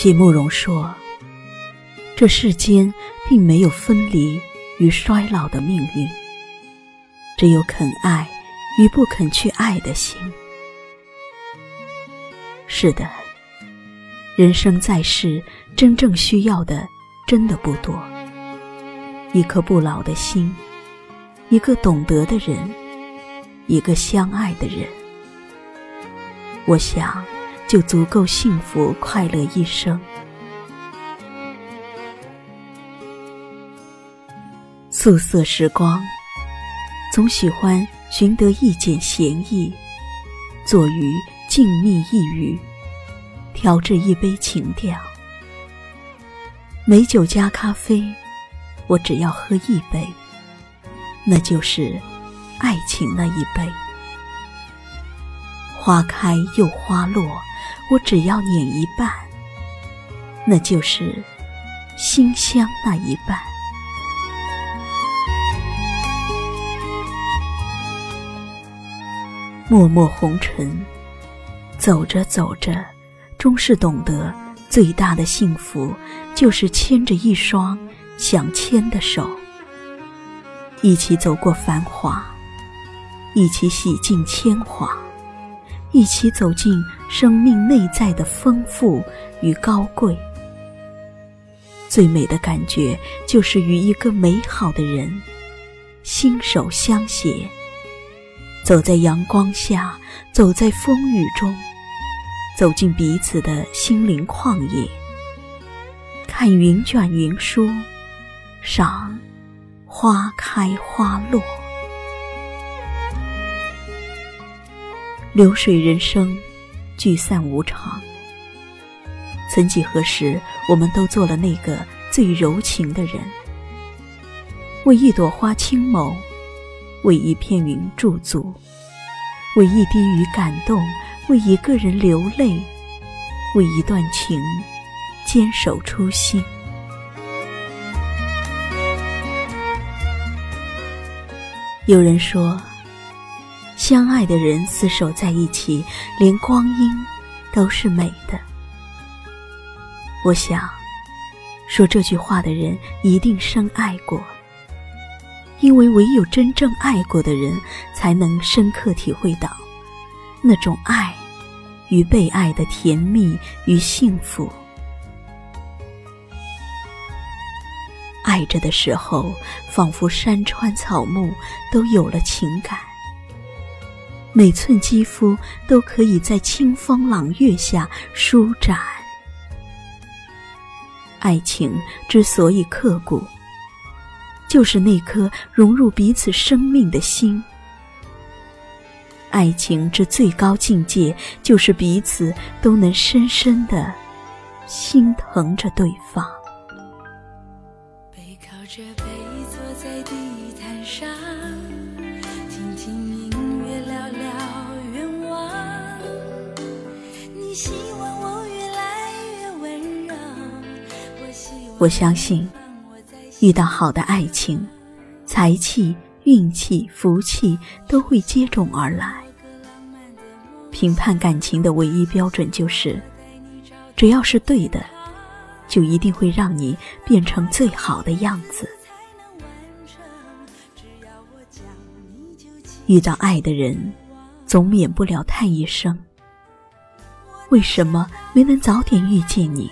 席慕容说：“这世间并没有分离与衰老的命运，只有肯爱与不肯去爱的心。”是的，人生在世，真正需要的真的不多。一颗不老的心，一个懂得的人，一个相爱的人，我想。就足够幸福快乐一生。素色时光，总喜欢寻得一剪闲意，坐于静谧一隅，调制一杯情调。美酒加咖啡，我只要喝一杯，那就是爱情那一杯。花开又花落。我只要捻一半，那就是馨香那一半。默默红尘，走着走着，终是懂得最大的幸福，就是牵着一双想牵的手，一起走过繁华，一起洗尽铅华。一起走进生命内在的丰富与高贵。最美的感觉，就是与一个美好的人心手相携，走在阳光下，走在风雨中，走进彼此的心灵旷野，看云卷云舒，赏花开花落。流水人生，聚散无常。曾几何时，我们都做了那个最柔情的人，为一朵花轻眸，为一片云驻足，为一滴雨感动，为一个人流泪，为一段情坚守初心。有人说。相爱的人厮守在一起，连光阴都是美的。我想，说这句话的人一定深爱过，因为唯有真正爱过的人，才能深刻体会到那种爱与被爱的甜蜜与幸福。爱着的时候，仿佛山川草木都有了情感。每寸肌肤都可以在清风朗月下舒展。爱情之所以刻骨，就是那颗融入彼此生命的心。爱情之最高境界，就是彼此都能深深的心疼着对方。我相信，遇到好的爱情，财气、运气、福气都会接踵而来。评判感情的唯一标准就是，只要是对的，就一定会让你变成最好的样子。遇到爱的人，总免不了叹一声：“为什么没能早点遇见你？”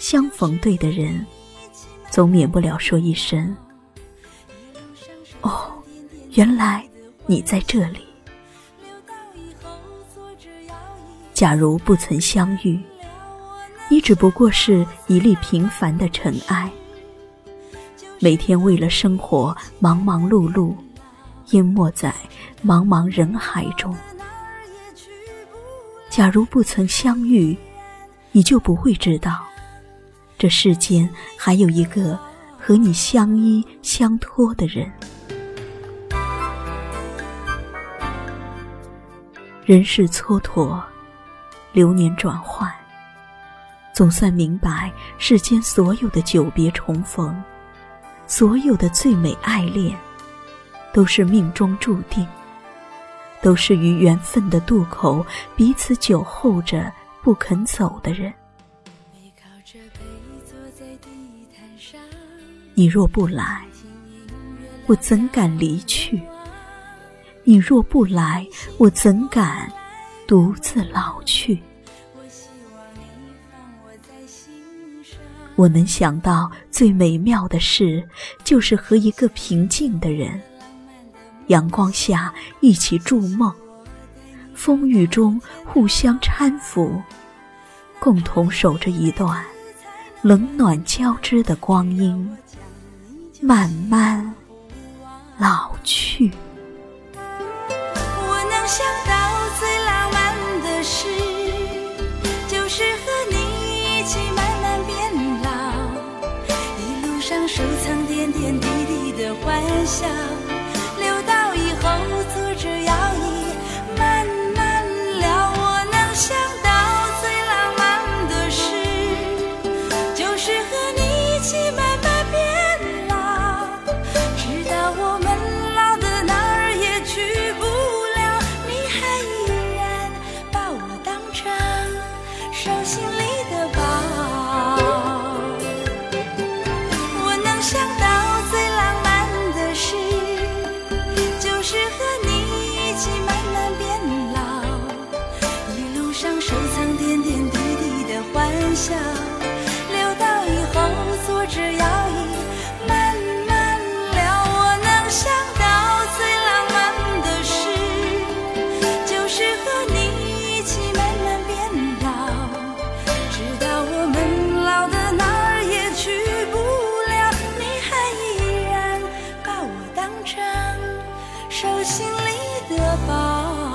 相逢对的人，总免不了说一声：“哦，原来你在这里。”假如不曾相遇，你只不过是一粒平凡的尘埃，每天为了生活忙忙碌碌，淹没在茫茫人海中。假如不曾相遇，你就不会知道。这世间还有一个和你相依相托的人。人世蹉跎，流年转换，总算明白世间所有的久别重逢，所有的最美爱恋，都是命中注定，都是于缘分的渡口彼此久候着不肯走的人。你若不来，我怎敢离去？你若不来，我怎敢独自老去？我能想到最美妙的事，就是和一个平静的人，阳光下一起筑梦，风雨中互相搀扶，共同守着一段冷暖交织的光阴，慢慢老去。我能想到最浪漫的事，就是和你一起慢慢变老，一路上收藏点点滴滴的欢笑。适合。手心里的宝。